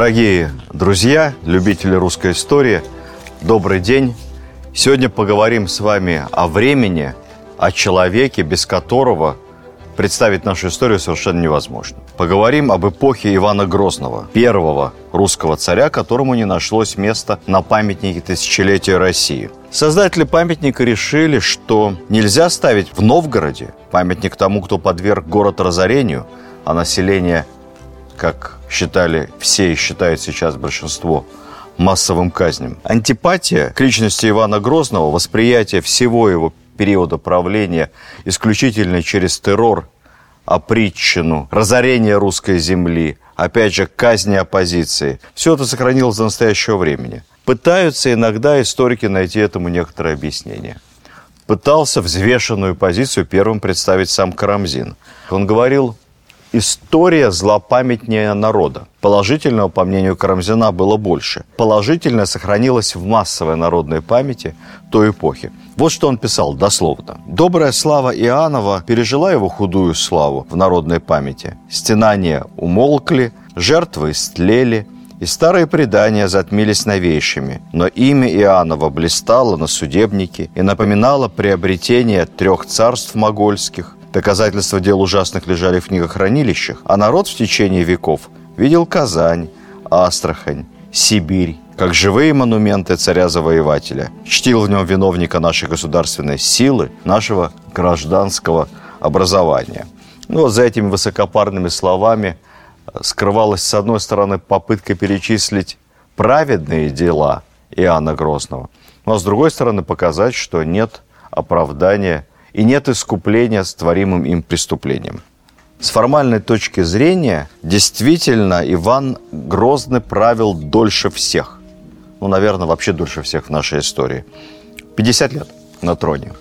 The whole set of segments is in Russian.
Дорогие друзья, любители русской истории, добрый день. Сегодня поговорим с вами о времени, о человеке, без которого представить нашу историю совершенно невозможно. Поговорим об эпохе Ивана Грозного, первого русского царя, которому не нашлось места на памятнике тысячелетия России. Создатели памятника решили, что нельзя ставить в Новгороде памятник тому, кто подверг город разорению, а население как считали все и считают сейчас большинство, массовым казням. Антипатия к личности Ивана Грозного, восприятие всего его периода правления исключительно через террор, опритчину, разорение русской земли, опять же, казни оппозиции. Все это сохранилось до настоящего времени. Пытаются иногда историки найти этому некоторое объяснение. Пытался взвешенную позицию первым представить сам Карамзин. Он говорил, история злопамятнее народа. Положительного, по мнению Карамзина, было больше. Положительное сохранилось в массовой народной памяти той эпохи. Вот что он писал дословно. «Добрая слава Иоаннова пережила его худую славу в народной памяти. Стенания умолкли, жертвы истлели, и старые предания затмились новейшими. Но имя Иоаннова блистало на судебнике и напоминало приобретение трех царств могольских, Доказательства дел ужасных лежали в книгохранилищах, а народ в течение веков видел Казань, Астрахань, Сибирь, как живые монументы царя-завоевателя. Чтил в нем виновника нашей государственной силы, нашего гражданского образования. Ну, вот за этими высокопарными словами э, скрывалась, с одной стороны, попытка перечислить праведные дела Иоанна Грозного, а с другой стороны, показать, что нет оправдания и нет искупления с творимым им преступлением. С формальной точки зрения, действительно, Иван Грозный правил дольше всех. Ну, наверное, вообще дольше всех в нашей истории. 50 лет на троне.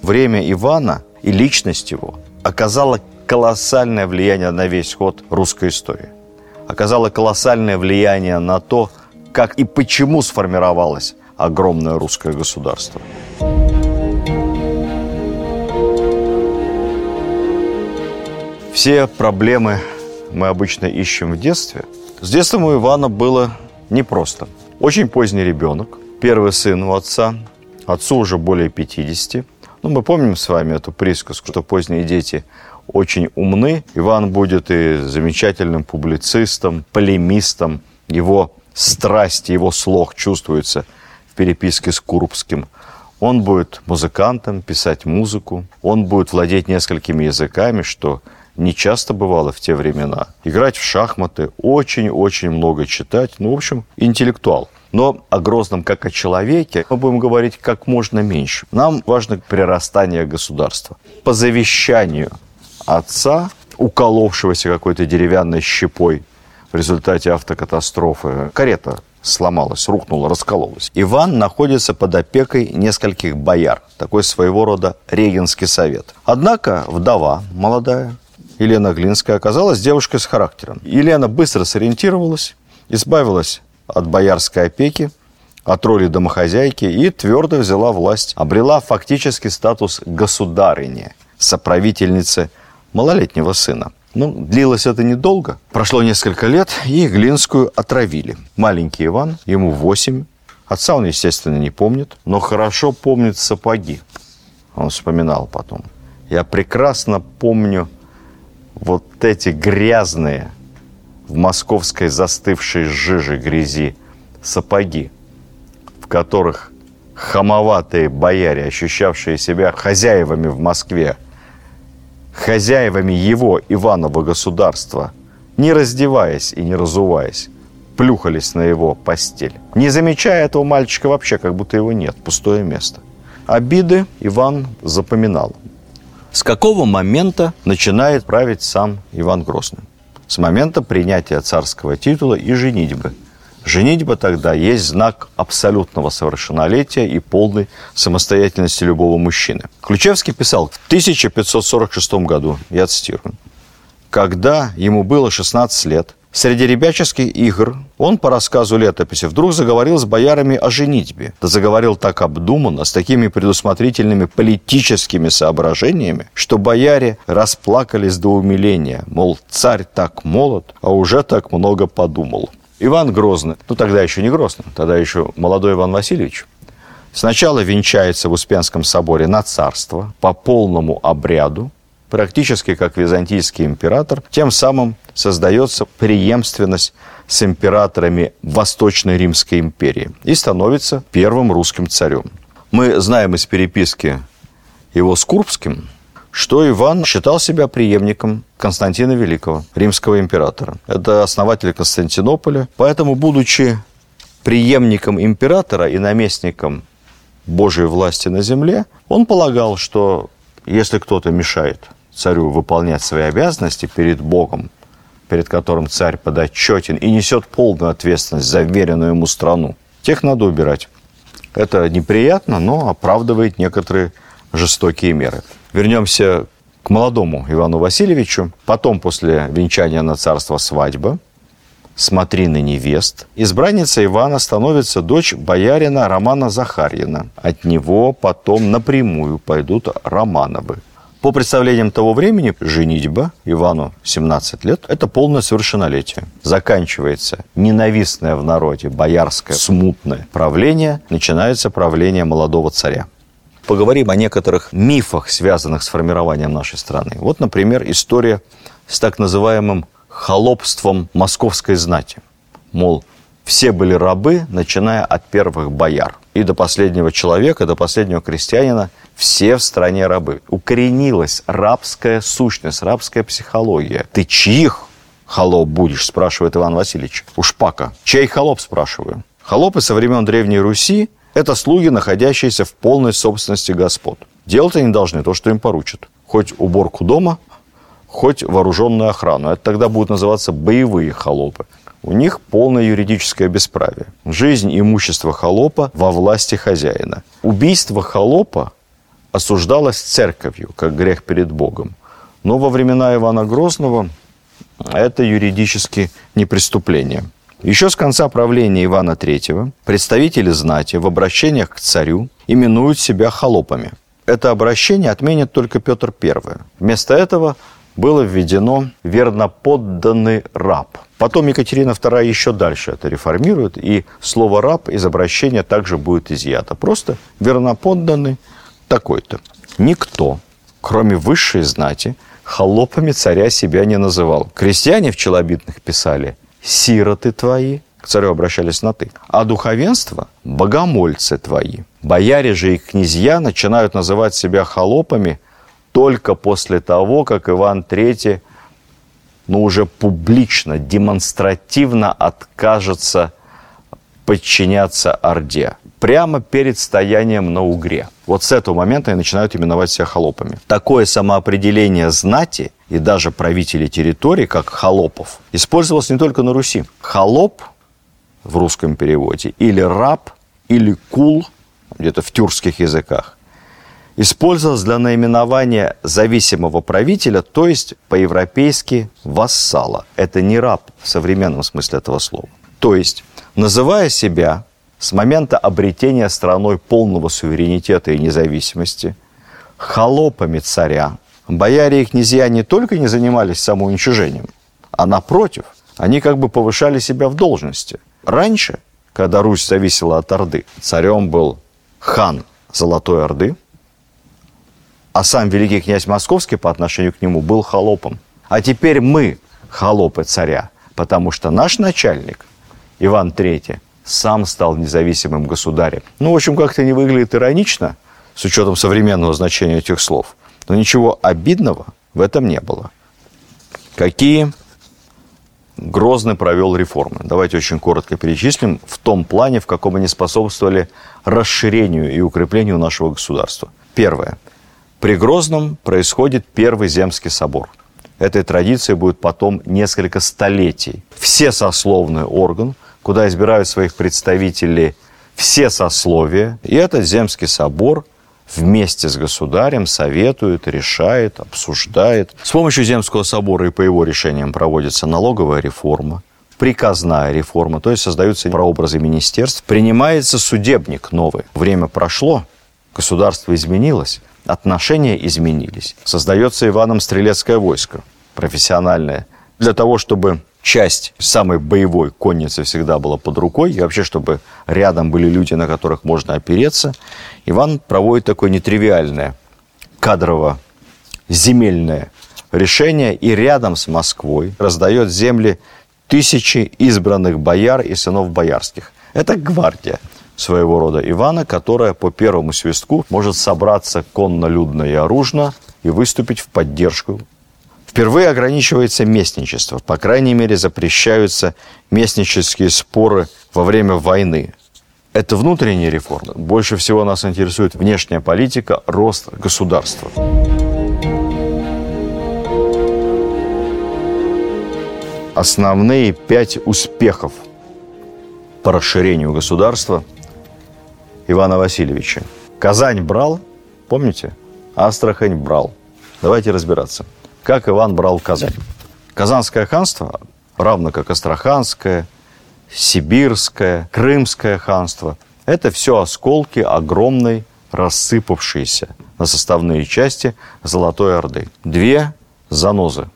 Время Ивана и личность его оказала колоссальное влияние на весь ход русской истории. Оказала колоссальное влияние на то, как и почему сформировалось огромное русское государство. Все проблемы мы обычно ищем в детстве. С детством у Ивана было непросто. Очень поздний ребенок, первый сын у отца, отцу уже более 50. Ну, мы помним с вами эту присказку, что поздние дети очень умны. Иван будет и замечательным публицистом, полемистом. Его страсть, его слог чувствуется в переписке с Курбским. Он будет музыкантом, писать музыку. Он будет владеть несколькими языками, что не часто бывало в те времена. Играть в шахматы, очень-очень много читать. Ну, в общем, интеллектуал. Но о Грозном как о человеке мы будем говорить как можно меньше. Нам важно прирастание государства. По завещанию отца, уколовшегося какой-то деревянной щепой в результате автокатастрофы, карета сломалась, рухнула, раскололась. Иван находится под опекой нескольких бояр. Такой своего рода регенский совет. Однако вдова молодая, Елена Глинская оказалась девушкой с характером. Елена быстро сориентировалась, избавилась от боярской опеки, от роли домохозяйки и твердо взяла власть, обрела фактически статус государыни, соправительницы малолетнего сына. Ну, длилось это недолго. Прошло несколько лет, и Глинскую отравили. Маленький Иван, ему 8. Отца он, естественно, не помнит, но хорошо помнит сапоги. Он вспоминал потом. Я прекрасно помню вот эти грязные в московской застывшей жиже грязи сапоги, в которых хамоватые бояре, ощущавшие себя хозяевами в Москве, хозяевами его, Иванова государства, не раздеваясь и не разуваясь, плюхались на его постель, не замечая этого мальчика вообще, как будто его нет, пустое место. Обиды Иван запоминал. С какого момента начинает править сам Иван Грозный? С момента принятия царского титула и женитьбы. Женитьба тогда есть знак абсолютного совершеннолетия и полной самостоятельности любого мужчины. Ключевский писал в 1546 году, я цитирую, когда ему было 16 лет, Среди ребяческих игр он, по рассказу летописи, вдруг заговорил с боярами о женитьбе. Заговорил так обдуманно, с такими предусмотрительными политическими соображениями, что бояре расплакались до умиления, мол, царь так молод, а уже так много подумал. Иван Грозный, ну тогда еще не Грозный, тогда еще молодой Иван Васильевич, сначала венчается в Успенском соборе на царство по полному обряду, практически как византийский император, тем самым создается преемственность с императорами Восточной Римской империи и становится первым русским царем. Мы знаем из переписки его с Курбским, что Иван считал себя преемником Константина Великого, римского императора. Это основатель Константинополя. Поэтому, будучи преемником императора и наместником Божьей власти на земле, он полагал, что если кто-то мешает царю выполнять свои обязанности перед Богом, перед которым царь подотчетен и несет полную ответственность за веренную ему страну, тех надо убирать. Это неприятно, но оправдывает некоторые жестокие меры. Вернемся к молодому Ивану Васильевичу. Потом, после венчания на царство свадьба, смотрины невест, избранница Ивана становится дочь боярина Романа Захарьина. От него потом напрямую пойдут Романовы. По представлениям того времени, женитьба Ивану 17 лет – это полное совершеннолетие. Заканчивается ненавистное в народе боярское смутное правление, начинается правление молодого царя поговорим о некоторых мифах, связанных с формированием нашей страны. Вот, например, история с так называемым холопством московской знати. Мол, все были рабы, начиная от первых бояр. И до последнего человека, до последнего крестьянина, все в стране рабы. Укоренилась рабская сущность, рабская психология. Ты чьих холоп будешь, спрашивает Иван Васильевич. У Шпака. Чей холоп, спрашиваю. Холопы со времен Древней Руси это слуги, находящиеся в полной собственности господ. Делать они должны то, что им поручат. Хоть уборку дома, хоть вооруженную охрану. Это тогда будут называться боевые холопы. У них полное юридическое бесправие. Жизнь и имущество холопа во власти хозяина. Убийство холопа осуждалось церковью, как грех перед Богом. Но во времена Ивана Грозного это юридически не преступление. Еще с конца правления Ивана III представители знати в обращениях к царю именуют себя холопами. Это обращение отменит только Петр I. Вместо этого было введено верноподданный раб. Потом Екатерина II еще дальше это реформирует, и слово «раб» из обращения также будет изъято. Просто верноподданный такой-то. Никто, кроме высшей знати, холопами царя себя не называл. Крестьяне в челобитных писали – сироты твои, к царю обращались на «ты», а духовенство – богомольцы твои. Бояре же и князья начинают называть себя холопами только после того, как Иван III ну, уже публично, демонстративно откажется подчиняться Орде. Прямо перед стоянием на Угре. Вот с этого момента они начинают именовать себя холопами. Такое самоопределение знати и даже правителей территорий, как холопов, использовалось не только на Руси. Холоп в русском переводе или раб, или кул, где-то в тюркских языках, использовалось для наименования зависимого правителя, то есть по-европейски вассала. Это не раб в современном смысле этого слова. То есть, называя себя с момента обретения страной полного суверенитета и независимости холопами царя, бояре и князья не только не занимались самоуничижением, а напротив, они как бы повышали себя в должности. Раньше, когда Русь зависела от Орды, царем был хан Золотой Орды, а сам великий князь Московский по отношению к нему был холопом. А теперь мы холопы царя, потому что наш начальник, Иван III, сам стал независимым государем. Ну, в общем, как-то не выглядит иронично, с учетом современного значения этих слов. Но ничего обидного в этом не было. Какие Грозный провел реформы. Давайте очень коротко перечислим в том плане, в каком они способствовали расширению и укреплению нашего государства. Первое. При Грозном происходит Первый Земский собор. Этой традиции будет потом несколько столетий. Все сословный орган, куда избирают своих представителей все сословия, и этот Земский собор – вместе с государем советует, решает, обсуждает. С помощью Земского собора и по его решениям проводится налоговая реформа, приказная реформа, то есть создаются прообразы министерств, принимается судебник новый. Время прошло, государство изменилось, отношения изменились. Создается Иваном стрелецкое войско, профессиональное, для того, чтобы часть самой боевой конницы всегда была под рукой, и вообще, чтобы рядом были люди, на которых можно опереться, Иван проводит такое нетривиальное кадрово-земельное решение и рядом с Москвой раздает земли тысячи избранных бояр и сынов боярских. Это гвардия своего рода Ивана, которая по первому свистку может собраться конно-людно и оружно и выступить в поддержку. Впервые ограничивается местничество, по крайней мере запрещаются местнические споры во время войны. Это внутренние реформы. Больше всего нас интересует внешняя политика, рост государства. Основные пять успехов по расширению государства Ивана Васильевича. Казань брал, помните? Астрахань брал. Давайте разбираться. Как Иван брал Казань? Казанское ханство, равно как Астраханское, Сибирское, Крымское ханство, это все осколки огромной, рассыпавшейся на составные части Золотой Орды. Две занозы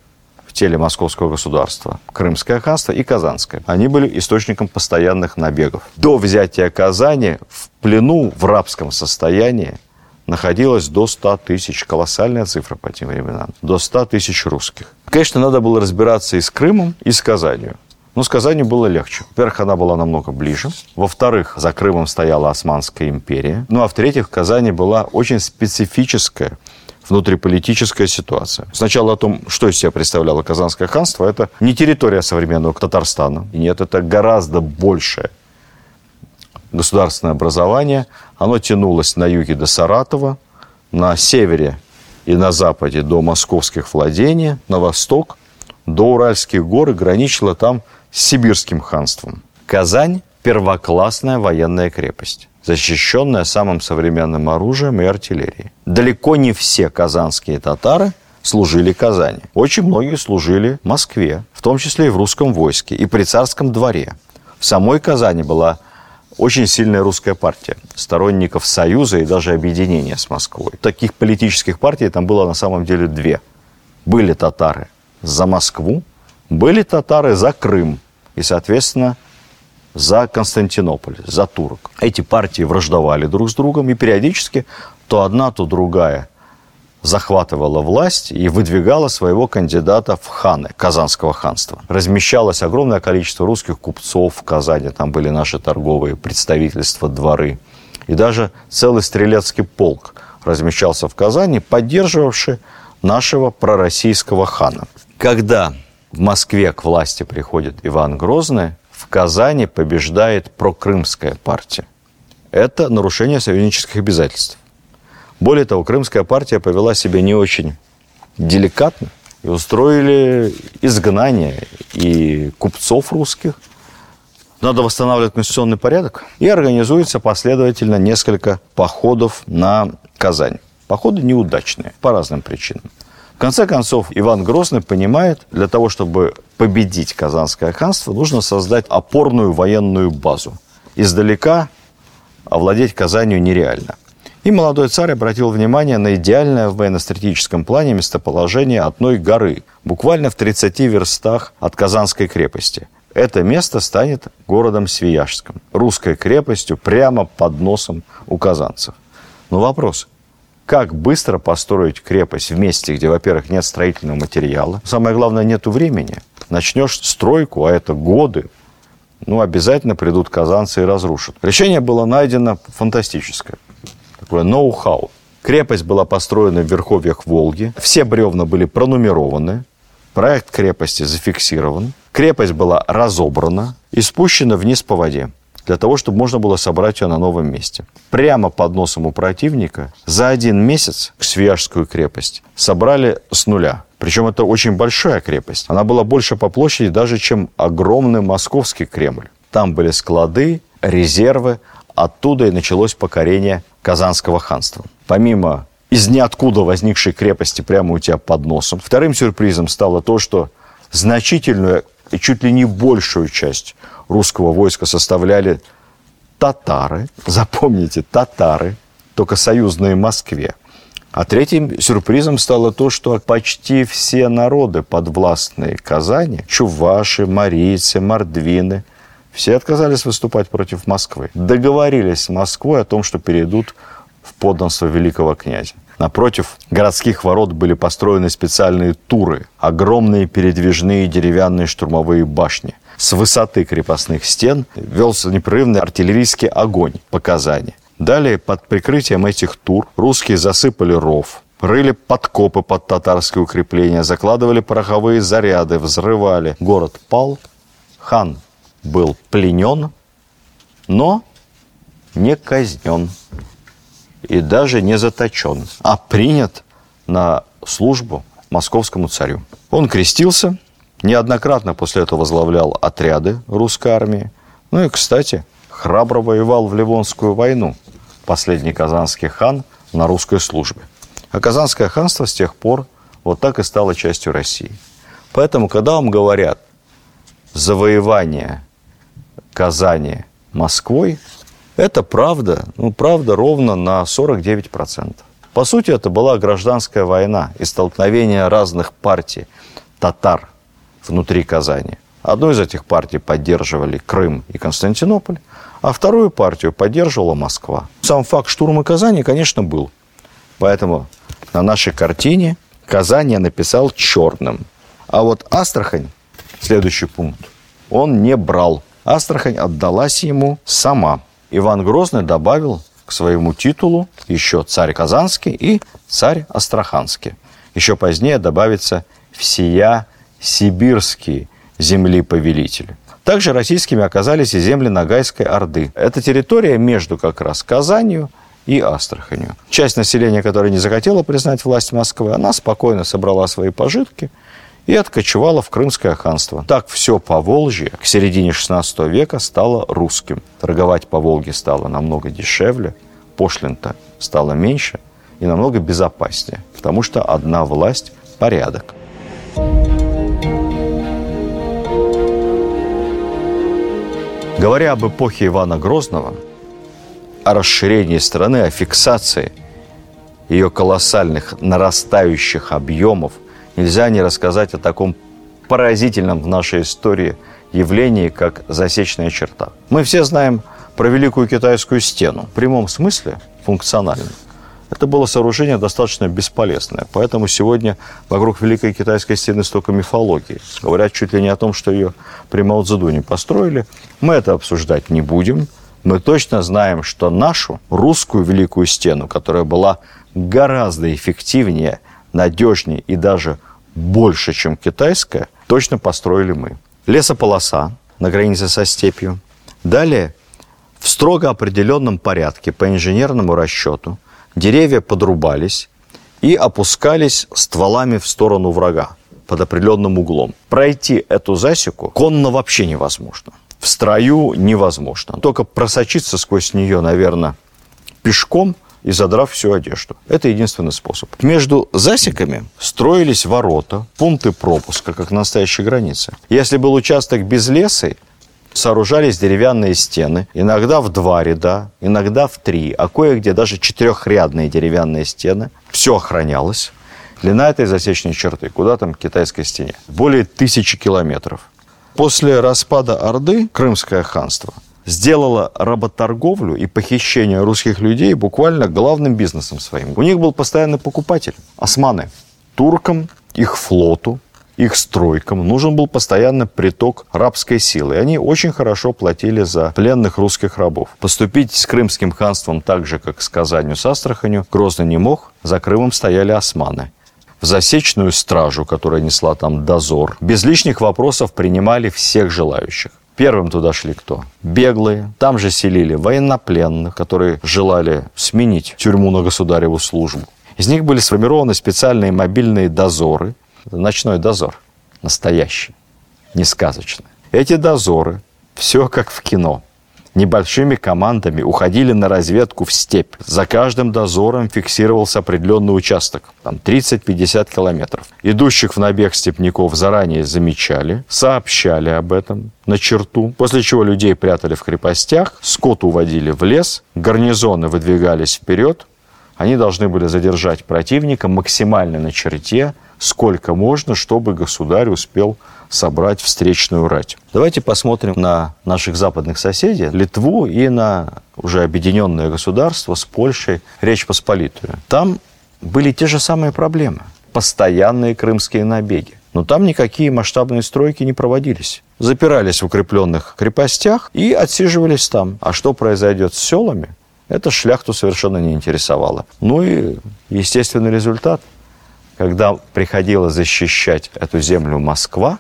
теле московского государства. Крымское ханство и Казанское. Они были источником постоянных набегов. До взятия Казани в плену в рабском состоянии находилось до 100 тысяч, колоссальная цифра по тем временам, до 100 тысяч русских. Конечно, надо было разбираться и с Крымом, и с Казанью. Но с Казанью было легче. Во-первых, она была намного ближе. Во-вторых, за Крымом стояла Османская империя. Ну а в-третьих, в Казани была очень специфическая внутриполитическая ситуация. Сначала о том, что из себя представляло Казанское ханство, это не территория современного Татарстана. Нет, это гораздо большее государственное образование. Оно тянулось на юге до Саратова, на севере и на западе до московских владений, на восток до Уральских гор и граничило там с Сибирским ханством. Казань – первоклассная военная крепость защищенная самым современным оружием и артиллерией. Далеко не все казанские татары служили Казани. Очень многие служили Москве, в том числе и в русском войске, и при царском дворе. В самой Казани была очень сильная русская партия, сторонников союза и даже объединения с Москвой. Таких политических партий там было на самом деле две. Были татары за Москву, были татары за Крым. И, соответственно, за Константинополь, за турок. Эти партии враждовали друг с другом, и периодически то одна, то другая захватывала власть и выдвигала своего кандидата в ханы Казанского ханства. Размещалось огромное количество русских купцов в Казани, там были наши торговые представительства, дворы. И даже целый стрелецкий полк размещался в Казани, поддерживавший нашего пророссийского хана. Когда в Москве к власти приходит Иван Грозный, в Казани побеждает прокрымская партия. Это нарушение союзнических обязательств. Более того, крымская партия повела себя не очень деликатно и устроили изгнание и купцов русских. Надо восстанавливать конституционный порядок. И организуется последовательно несколько походов на Казань. Походы неудачные по разным причинам конце концов, Иван Грозный понимает, для того, чтобы победить Казанское ханство, нужно создать опорную военную базу. Издалека овладеть Казанью нереально. И молодой царь обратил внимание на идеальное в военно-стратегическом плане местоположение одной горы, буквально в 30 верстах от Казанской крепости. Это место станет городом Свияжском, русской крепостью прямо под носом у казанцев. Но вопрос, как быстро построить крепость в месте, где, во-первых, нет строительного материала. Самое главное, нету времени. Начнешь стройку, а это годы, ну, обязательно придут казанцы и разрушат. Решение было найдено фантастическое. Такое ноу-хау. Крепость была построена в верховьях Волги. Все бревна были пронумерованы. Проект крепости зафиксирован. Крепость была разобрана и спущена вниз по воде для того, чтобы можно было собрать ее на новом месте. Прямо под носом у противника за один месяц Свияжскую крепость собрали с нуля. Причем это очень большая крепость. Она была больше по площади даже, чем огромный московский Кремль. Там были склады, резервы. Оттуда и началось покорение Казанского ханства. Помимо из ниоткуда возникшей крепости прямо у тебя под носом. Вторым сюрпризом стало то, что значительную чуть ли не большую часть русского войска составляли татары, запомните, татары, только союзные Москве, А третьим сюрпризом стало то, что почти все народы подвластные Казани, чуваши, марийцы, мордвины, все отказались выступать против Москвы. Договорились с Москвой о том, что перейдут в подданство великого князя. Напротив городских ворот были построены специальные туры, огромные передвижные деревянные штурмовые башни. С высоты крепостных стен велся непрерывный артиллерийский огонь по Казани. Далее, под прикрытием этих тур, русские засыпали ров, рыли подкопы под татарские укрепления, закладывали пороховые заряды, взрывали. Город пал, хан был пленен, но не казнен и даже не заточен, а принят на службу московскому царю. Он крестился, неоднократно после этого возглавлял отряды русской армии. Ну и, кстати, храбро воевал в Ливонскую войну, последний казанский хан на русской службе. А Казанское ханство с тех пор вот так и стало частью России. Поэтому, когда вам говорят завоевание Казани Москвой, это правда, ну, правда ровно на 49%. По сути, это была гражданская война и столкновение разных партий татар внутри Казани. Одну из этих партий поддерживали Крым и Константинополь, а вторую партию поддерживала Москва. Сам факт штурма Казани, конечно, был. Поэтому на нашей картине Казань я написал черным. А вот Астрахань, следующий пункт, он не брал. Астрахань отдалась ему сама. Иван Грозный добавил к своему титулу еще царь Казанский и царь Астраханский. Еще позднее добавится «всея сибирские земли повелители». Также российскими оказались и земли Ногайской Орды. Это территория между как раз Казанью и Астраханью. Часть населения, которая не захотела признать власть Москвы, она спокойно собрала свои пожитки и откочевала в Крымское ханство. Так все по Волжье к середине XVI века стало русским. Торговать по Волге стало намного дешевле, пошлин-то стало меньше и намного безопаснее, потому что одна власть – порядок. Говоря об эпохе Ивана Грозного, о расширении страны, о фиксации ее колоссальных нарастающих объемов, нельзя не рассказать о таком поразительном в нашей истории явлении, как засечная черта. Мы все знаем про Великую Китайскую стену, в прямом смысле функционально – это было сооружение достаточно бесполезное. Поэтому сегодня вокруг Великой Китайской стены столько мифологии. Говорят чуть ли не о том, что ее при Мао Цзэдуне построили. Мы это обсуждать не будем. Мы точно знаем, что нашу русскую Великую Стену, которая была гораздо эффективнее, надежнее и даже больше, чем китайская, точно построили мы. Лесополоса на границе со степью. Далее в строго определенном порядке по инженерному расчету – деревья подрубались и опускались стволами в сторону врага под определенным углом. Пройти эту засеку конно вообще невозможно. В строю невозможно. Только просочиться сквозь нее, наверное, пешком и задрав всю одежду. Это единственный способ. Между засеками строились ворота, пункты пропуска, как на настоящей границе. Если был участок без леса, сооружались деревянные стены, иногда в два ряда, иногда в три, а кое-где даже четырехрядные деревянные стены. Все охранялось. Длина этой засечной черты, куда там к китайской стене, более тысячи километров. После распада Орды Крымское ханство сделало работорговлю и похищение русских людей буквально главным бизнесом своим. У них был постоянный покупатель – османы. Туркам, их флоту, их стройкам нужен был постоянно приток рабской силы. И они очень хорошо платили за пленных русских рабов. Поступить с Крымским ханством так же, как с Казанью с Астраханью, Грозный не мог. За Крымом стояли османы. В засечную стражу, которая несла там дозор, без лишних вопросов принимали всех желающих. Первым туда шли кто? Беглые. Там же селили военнопленных, которые желали сменить тюрьму на государеву службу. Из них были сформированы специальные мобильные дозоры, ночной дозор. Настоящий, не сказочный. Эти дозоры, все как в кино, небольшими командами уходили на разведку в степь. За каждым дозором фиксировался определенный участок, там 30-50 километров. Идущих в набег степняков заранее замечали, сообщали об этом на черту, после чего людей прятали в крепостях, скот уводили в лес, гарнизоны выдвигались вперед, Они должны были задержать противника максимально на черте, сколько можно, чтобы государь успел собрать встречную рать. Давайте посмотрим на наших западных соседей, Литву и на уже объединенное государство с Польшей, Речь Посполитую. Там были те же самые проблемы. Постоянные крымские набеги. Но там никакие масштабные стройки не проводились. Запирались в укрепленных крепостях и отсиживались там. А что произойдет с селами, это шляхту совершенно не интересовало. Ну и естественный результат. Когда приходило защищать эту землю Москва,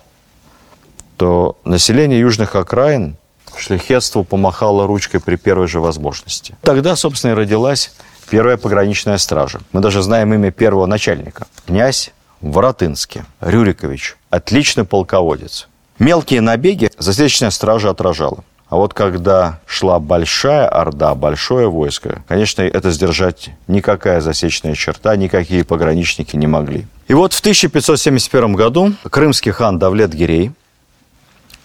то население южных окраин шляхетству помахало ручкой при первой же возможности. Тогда, собственно, и родилась первая пограничная стража. Мы даже знаем имя первого начальника. Князь Воротынский, Рюрикович. Отличный полководец. Мелкие набеги засечная стража отражала. А вот когда шла большая орда, большое войско, конечно, это сдержать никакая засечная черта, никакие пограничники не могли. И вот в 1571 году крымский хан Давлет Гирей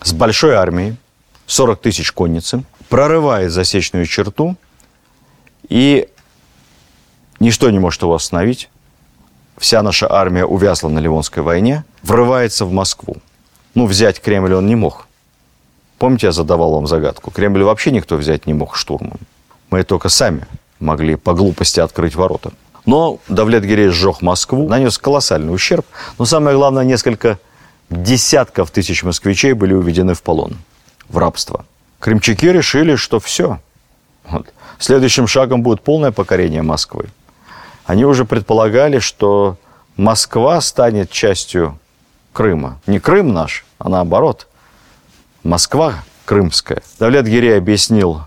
с большой армией, 40 тысяч конницы, прорывает засечную черту, и ничто не может его остановить. Вся наша армия увязла на Ливонской войне, врывается в Москву. Ну, взять Кремль он не мог. Помните, я задавал вам загадку? Кремль вообще никто взять не мог штурмом. Мы только сами могли по глупости открыть ворота. Но Давлет Гирей сжег Москву, нанес колоссальный ущерб. Но самое главное, несколько десятков тысяч москвичей были уведены в полон, в рабство. Крымчаки решили, что все. Вот. Следующим шагом будет полное покорение Москвы. Они уже предполагали, что Москва станет частью Крыма. Не Крым наш, а наоборот – Москва крымская. Давлет Гирей объяснил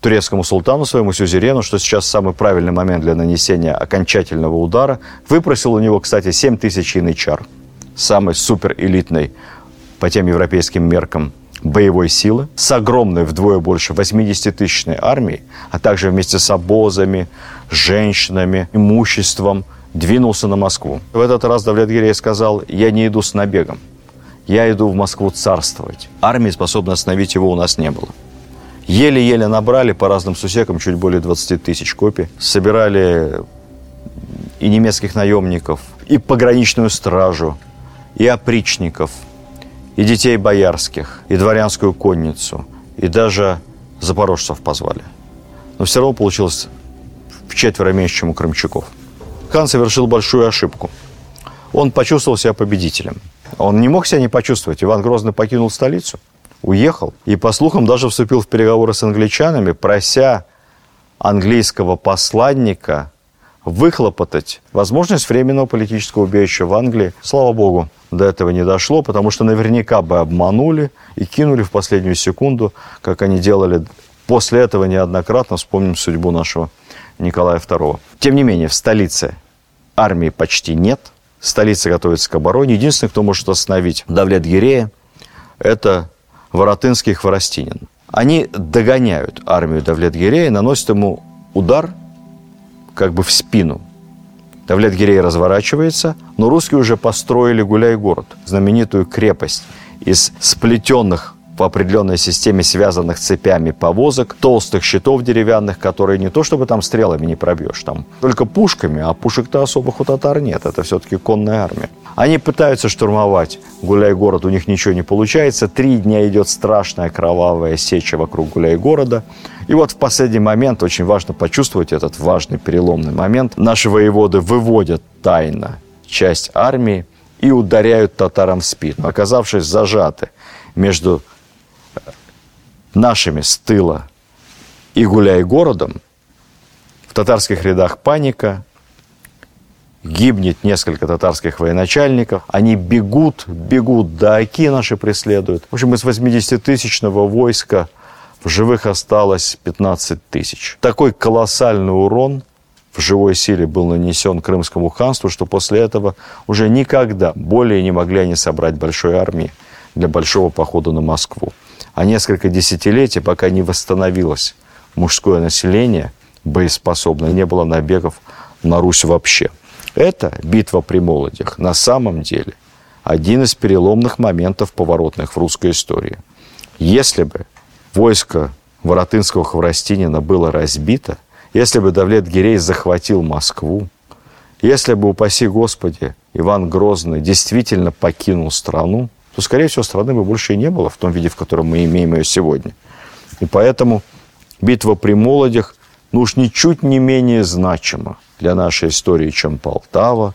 турецкому султану, своему сюзерену, что сейчас самый правильный момент для нанесения окончательного удара. Выпросил у него, кстати, 7 тысяч янычар, самой суперэлитной по тем европейским меркам боевой силы, с огромной вдвое больше 80-тысячной армией, а также вместе с обозами, женщинами, имуществом, двинулся на Москву. В этот раз Давлет Гирей сказал, я не иду с набегом, я иду в Москву царствовать. Армии, способной остановить его, у нас не было. Еле-еле набрали по разным сусекам чуть более 20 тысяч копий. Собирали и немецких наемников, и пограничную стражу, и опричников, и детей боярских, и дворянскую конницу, и даже запорожцев позвали. Но все равно получилось в четверо меньше, чем у крымчаков. Хан совершил большую ошибку. Он почувствовал себя победителем – он не мог себя не почувствовать. Иван Грозный покинул столицу, уехал и, по слухам, даже вступил в переговоры с англичанами, прося английского посланника выхлопотать возможность временного политического убежища в Англии. Слава богу, до этого не дошло, потому что наверняка бы обманули и кинули в последнюю секунду, как они делали после этого неоднократно. Вспомним судьбу нашего Николая II. Тем не менее, в столице армии почти нет – столица готовится к обороне. Единственный, кто может остановить Давлет Гирея, это Воротынский Хворостинин. Они догоняют армию Давлет Гирея, наносят ему удар как бы в спину. Давлет Гирей разворачивается, но русские уже построили Гуляй-город, знаменитую крепость из сплетенных по определенной системе связанных цепями повозок, толстых щитов деревянных, которые не то чтобы там стрелами не пробьешь, там только пушками, а пушек-то особых у татар нет, это все-таки конная армия. Они пытаются штурмовать Гуляй-город, у них ничего не получается. Три дня идет страшная кровавая сеча вокруг Гуляй-города. И вот в последний момент, очень важно почувствовать этот важный переломный момент, наши воеводы выводят тайно часть армии и ударяют татарам в спину, оказавшись зажаты между нашими с тыла и гуляй городом, в татарских рядах паника, гибнет несколько татарских военачальников, они бегут, бегут, да оки наши преследуют. В общем, из 80-тысячного войска в живых осталось 15 тысяч. Такой колоссальный урон в живой силе был нанесен Крымскому ханству, что после этого уже никогда более не могли они собрать большой армии для большого похода на Москву а несколько десятилетий, пока не восстановилось мужское население боеспособное, не было набегов на Русь вообще. Это битва при Молодях на самом деле один из переломных моментов поворотных в русской истории. Если бы войско Воротынского Хворостинина было разбито, если бы Давлет Гирей захватил Москву, если бы, упаси Господи, Иван Грозный действительно покинул страну, то, скорее всего, страны бы больше и не было в том виде, в котором мы имеем ее сегодня. И поэтому битва при Молодях, ну уж ничуть не менее значима для нашей истории, чем Полтава,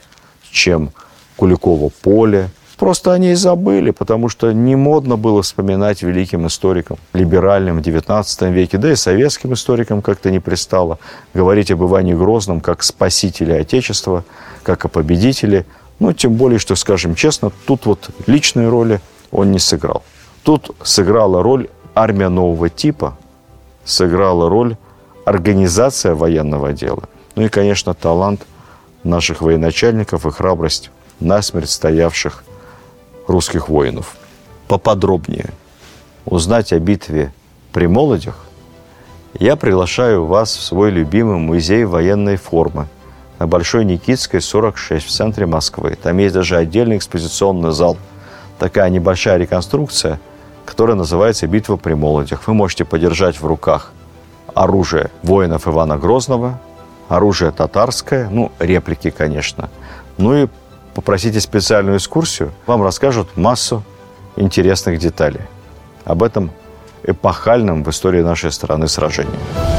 чем Куликово поле. Просто они и забыли, потому что не модно было вспоминать великим историкам, либеральным в XIX веке, да и советским историкам как-то не пристало говорить об Иване Грозном как спасителе Отечества, как о победителе. Ну, тем более, что, скажем честно, тут вот личной роли он не сыграл. Тут сыграла роль армия нового типа, сыграла роль организация военного дела. Ну и, конечно, талант наших военачальников и храбрость насмерть стоявших русских воинов. Поподробнее узнать о битве при Молодях я приглашаю вас в свой любимый музей военной формы на Большой Никитской, 46, в центре Москвы. Там есть даже отдельный экспозиционный зал. Такая небольшая реконструкция, которая называется «Битва при Молодях». Вы можете подержать в руках оружие воинов Ивана Грозного, оружие татарское, ну, реплики, конечно, ну и попросите специальную экскурсию, вам расскажут массу интересных деталей об этом эпохальном в истории нашей страны сражении.